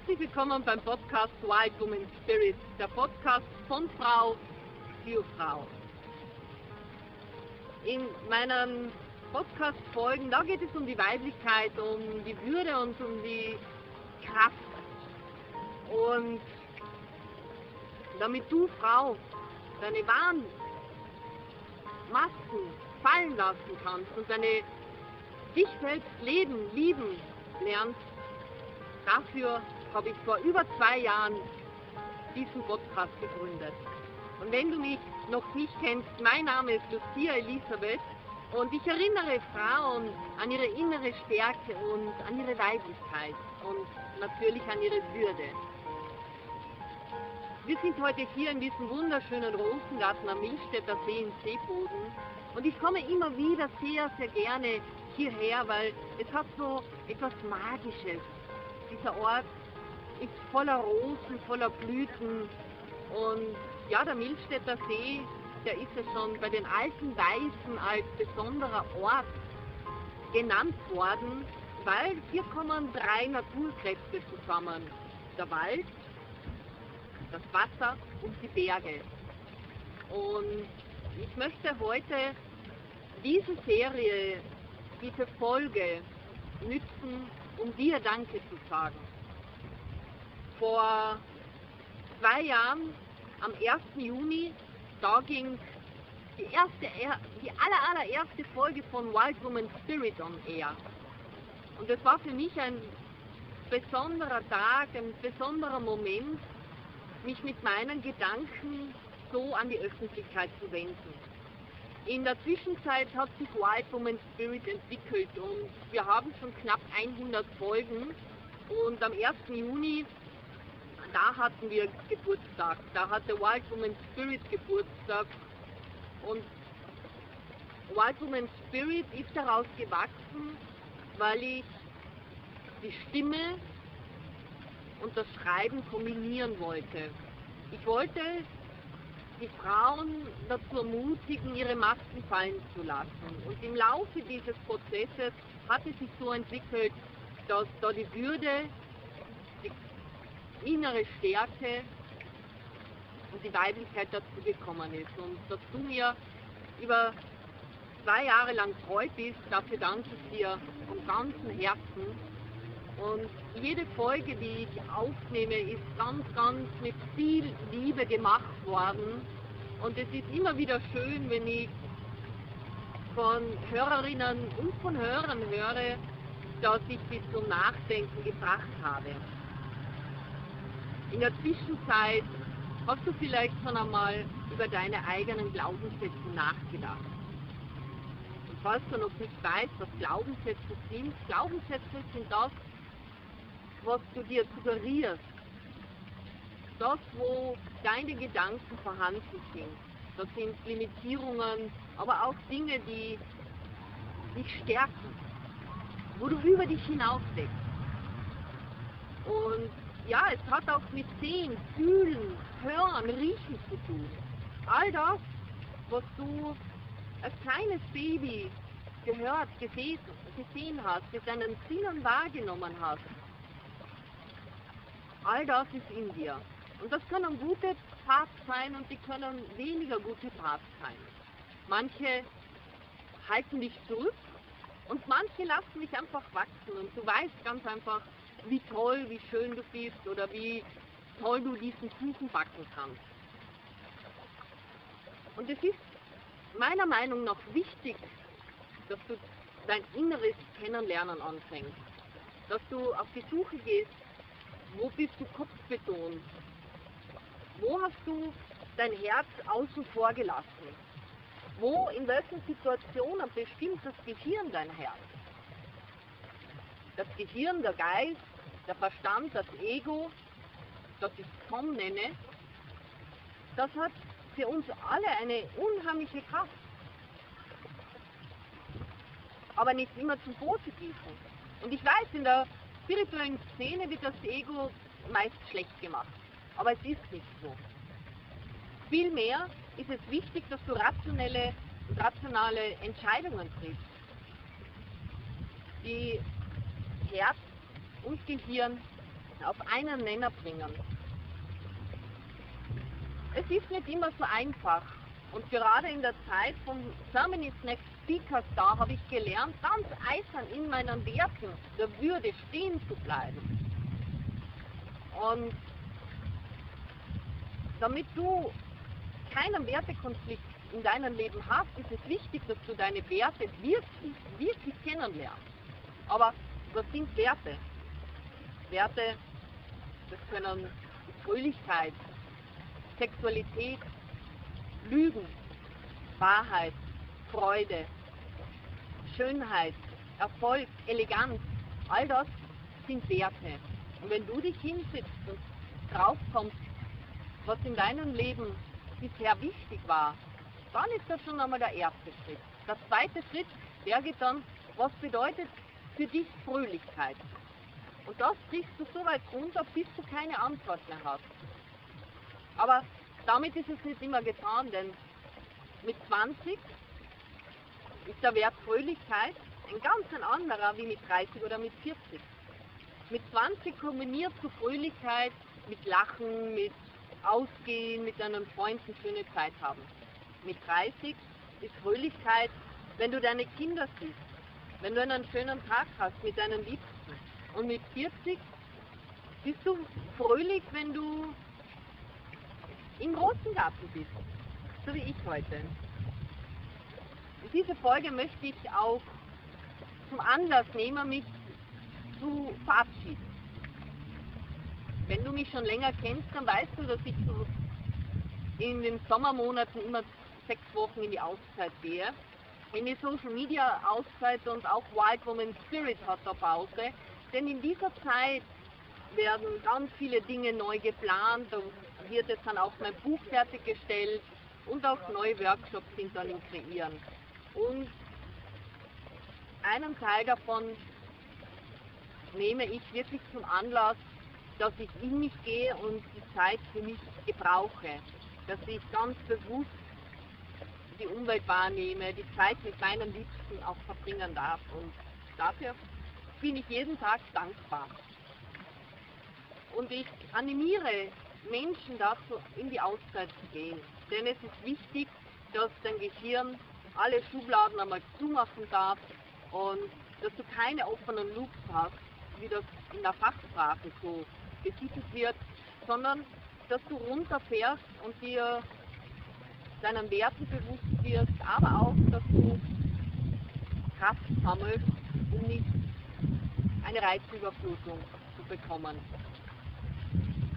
Herzlich willkommen beim Podcast Wild Woman Spirit, der Podcast von Frau für Frau. In meinen Podcast-Folgen, da geht es um die Weiblichkeit, um die Würde und um die Kraft. Und damit du, Frau, deine wahren Masken fallen lassen kannst und deine dich selbst leben, lieben lernst, dafür habe ich vor über zwei Jahren diesen Podcast gegründet. Und wenn du mich noch nicht kennst, mein Name ist Lucia Elisabeth und ich erinnere Frauen an ihre innere Stärke und an ihre Weiblichkeit und natürlich an ihre Würde. Wir sind heute hier in diesem wunderschönen Rosengarten am Milchstädter See in Seeboden und ich komme immer wieder sehr, sehr gerne hierher, weil es hat so etwas Magisches. Dieser Ort ist voller Rosen, voller Blüten und ja, der Milchstädter See, der ist ja schon bei den alten Weisen als besonderer Ort genannt worden, weil hier kommen drei Naturkräfte zusammen. Der Wald, das Wasser und die Berge. Und ich möchte heute diese Serie, diese Folge nützen, um dir Danke zu sagen. Vor zwei Jahren, am 1. Juni, da ging die, erste, die aller, allererste Folge von Wild Woman Spirit on Air. Und das war für mich ein besonderer Tag, ein besonderer Moment, mich mit meinen Gedanken so an die Öffentlichkeit zu wenden. In der Zwischenzeit hat sich Wild Woman Spirit entwickelt und wir haben schon knapp 100 Folgen und am 1. Juni, da hatten wir Geburtstag, da hatte Wild Woman Spirit Geburtstag und Wild Woman Spirit ist daraus gewachsen, weil ich die Stimme und das Schreiben kombinieren wollte. Ich wollte die Frauen dazu ermutigen, ihre Masken fallen zu lassen. Und im Laufe dieses Prozesses hat es sich so entwickelt, dass da die Würde, innere Stärke und die Weiblichkeit dazu gekommen ist. Und dass du mir über zwei Jahre lang treu bist, dafür danke ich dir von ganzem Herzen. Und jede Folge, die ich aufnehme, ist ganz, ganz mit viel Liebe gemacht worden. Und es ist immer wieder schön, wenn ich von Hörerinnen und von Hörern höre, dass ich sie zum Nachdenken gebracht habe. In der Zwischenzeit hast du vielleicht schon einmal über deine eigenen Glaubenssätze nachgedacht. Und falls du noch nicht weißt, was Glaubenssätze sind, Glaubenssätze sind das, was du dir suggerierst, das, wo deine Gedanken vorhanden sind. Das sind Limitierungen, aber auch Dinge, die dich stärken, wo du über dich hinausdeckst. Und ja, es hat auch mit Sehen, Fühlen, Hören, Riechen zu tun. All das, was du als kleines Baby gehört, gesehen, hast, mit deinen Sinnen wahrgenommen hast, All das ist in dir. Und das können gute Parts sein und die können weniger gute Parts sein. Manche halten dich zurück und manche lassen dich einfach wachsen und du weißt ganz einfach, wie toll, wie schön du bist oder wie toll du diesen Kuchen backen kannst. Und es ist meiner Meinung nach wichtig, dass du dein inneres Kennenlernen anfängst, dass du auf die Suche gehst wo bist du kopfbetont? Wo hast du dein Herz außen vor gelassen? Wo, in welchen Situationen bestimmt das Gehirn dein Herz? Das Gehirn, der Geist, der Verstand, das Ego, das ich Tom nenne, das hat für uns alle eine unheimliche Kraft. Aber nicht immer zum Positiven. Und ich weiß, in der spirituellen Szene wird das Ego meist schlecht gemacht. Aber es ist nicht so. Vielmehr ist es wichtig, dass du rationelle und rationale Entscheidungen triffst. Die Herz und Gehirn auf einen Nenner bringen. Es ist nicht immer so einfach. Und gerade in der Zeit von Germany's Next Speaker Star habe ich gelernt, ganz eisern in meinen Werten der Würde stehen zu bleiben. Und damit du keinen Wertekonflikt in deinem Leben hast, ist es wichtig, dass du deine Werte wirklich, wirklich kennenlernst. Aber was sind Werte? Werte, das können Fröhlichkeit, Sexualität, Lügen, Wahrheit, Freude, Schönheit, Erfolg, Eleganz, all das sind Werte. Und wenn du dich hinsetzt und drauf kommst, was in deinem Leben bisher wichtig war, dann ist das schon einmal der erste Schritt. Der zweite Schritt, der geht dann, was bedeutet für dich Fröhlichkeit? Und das kriegst du so weit runter, bis du keine Antwort mehr hast. Aber damit ist es nicht immer getan, denn mit 20 ist der Wert Fröhlichkeit ein ganz anderer wie mit 30 oder mit 40. Mit 20 kombinierst du Fröhlichkeit mit Lachen, mit Ausgehen, mit deinen Freunden schöne Zeit haben. Mit 30 ist Fröhlichkeit, wenn du deine Kinder siehst, wenn du einen schönen Tag hast mit deinen Liebsten. Und mit 40 bist du fröhlich, wenn du im großen Garten bist, so wie ich heute. Diese Folge möchte ich auch zum Anlass nehmen, mich zu verabschieden. Wenn du mich schon länger kennst, dann weißt du, dass ich so in den Sommermonaten immer sechs Wochen in die Auszeit gehe. In die Social Media Auszeit und auch Wild Woman Spirit hat da Pause. Denn in dieser Zeit werden ganz viele Dinge neu geplant. Da wird jetzt dann auch mein Buch fertiggestellt und auch neue Workshops sind dann im Kreieren. Und einen Teil davon nehme ich wirklich zum Anlass, dass ich in mich gehe und die Zeit für mich gebrauche. Dass ich ganz bewusst die Umwelt wahrnehme, die Zeit mit meinen Liebsten auch verbringen darf. Und dafür bin ich jeden Tag dankbar. Und ich animiere Menschen dazu, in die Auszeit zu gehen. Denn es ist wichtig, dass dein Gehirn alle Schubladen einmal zumachen darf und dass du keine offenen Loops hast, wie das in der Fachsprache so betitelt wird, sondern dass du runterfährst und dir deinen Werten bewusst wirst, aber auch, dass du Kraft sammelst, um nicht eine Reizüberflutung zu bekommen.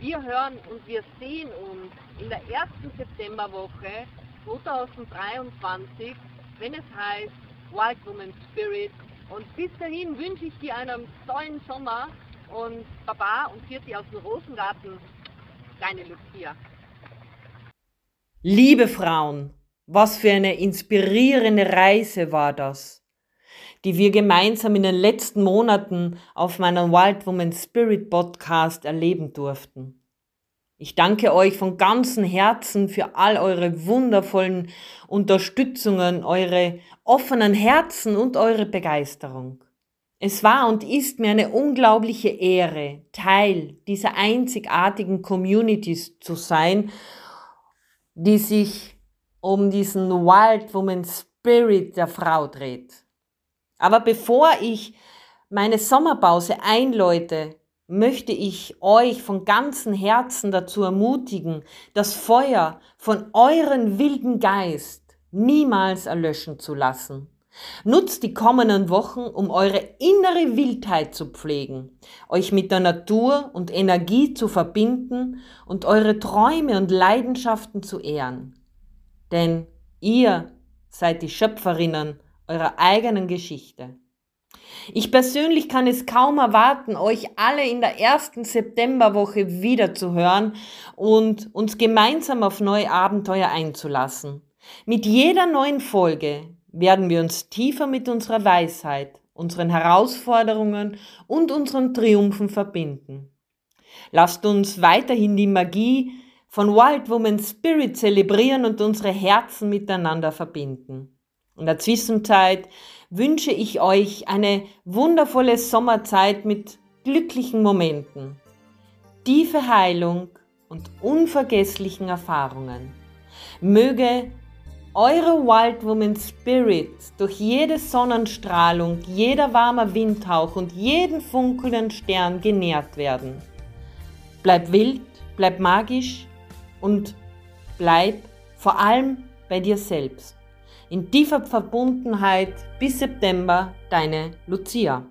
Wir hören und wir sehen uns in der ersten Septemberwoche 2023, wenn es heißt Wild Woman Spirit. Und bis dahin wünsche ich dir einen tollen Sommer und Baba und Vierti aus dem Rosengarten, deine Lucia. Liebe Frauen, was für eine inspirierende Reise war das, die wir gemeinsam in den letzten Monaten auf meinem Wild Woman Spirit Podcast erleben durften. Ich danke euch von ganzem Herzen für all eure wundervollen Unterstützungen, eure offenen Herzen und eure Begeisterung. Es war und ist mir eine unglaubliche Ehre, Teil dieser einzigartigen Communities zu sein, die sich um diesen Wild Woman Spirit der Frau dreht. Aber bevor ich meine Sommerpause einläute, möchte ich euch von ganzem Herzen dazu ermutigen, das Feuer von euren wilden Geist niemals erlöschen zu lassen. Nutzt die kommenden Wochen, um eure innere Wildheit zu pflegen, euch mit der Natur und Energie zu verbinden und eure Träume und Leidenschaften zu ehren. Denn ihr seid die Schöpferinnen eurer eigenen Geschichte. Ich persönlich kann es kaum erwarten, euch alle in der ersten Septemberwoche wiederzuhören und uns gemeinsam auf neue Abenteuer einzulassen. Mit jeder neuen Folge werden wir uns tiefer mit unserer Weisheit, unseren Herausforderungen und unseren Triumphen verbinden. Lasst uns weiterhin die Magie von Wild Woman Spirit zelebrieren und unsere Herzen miteinander verbinden. In der Zwischenzeit wünsche ich euch eine wundervolle Sommerzeit mit glücklichen Momenten. tiefe Heilung und unvergesslichen Erfahrungen. Möge eure Wild Woman Spirit durch jede Sonnenstrahlung, jeder warmer Windhauch und jeden funkelnden Stern genährt werden. Bleib wild, bleib magisch und bleib vor allem bei dir selbst. In tiefer Verbundenheit bis September, deine Lucia.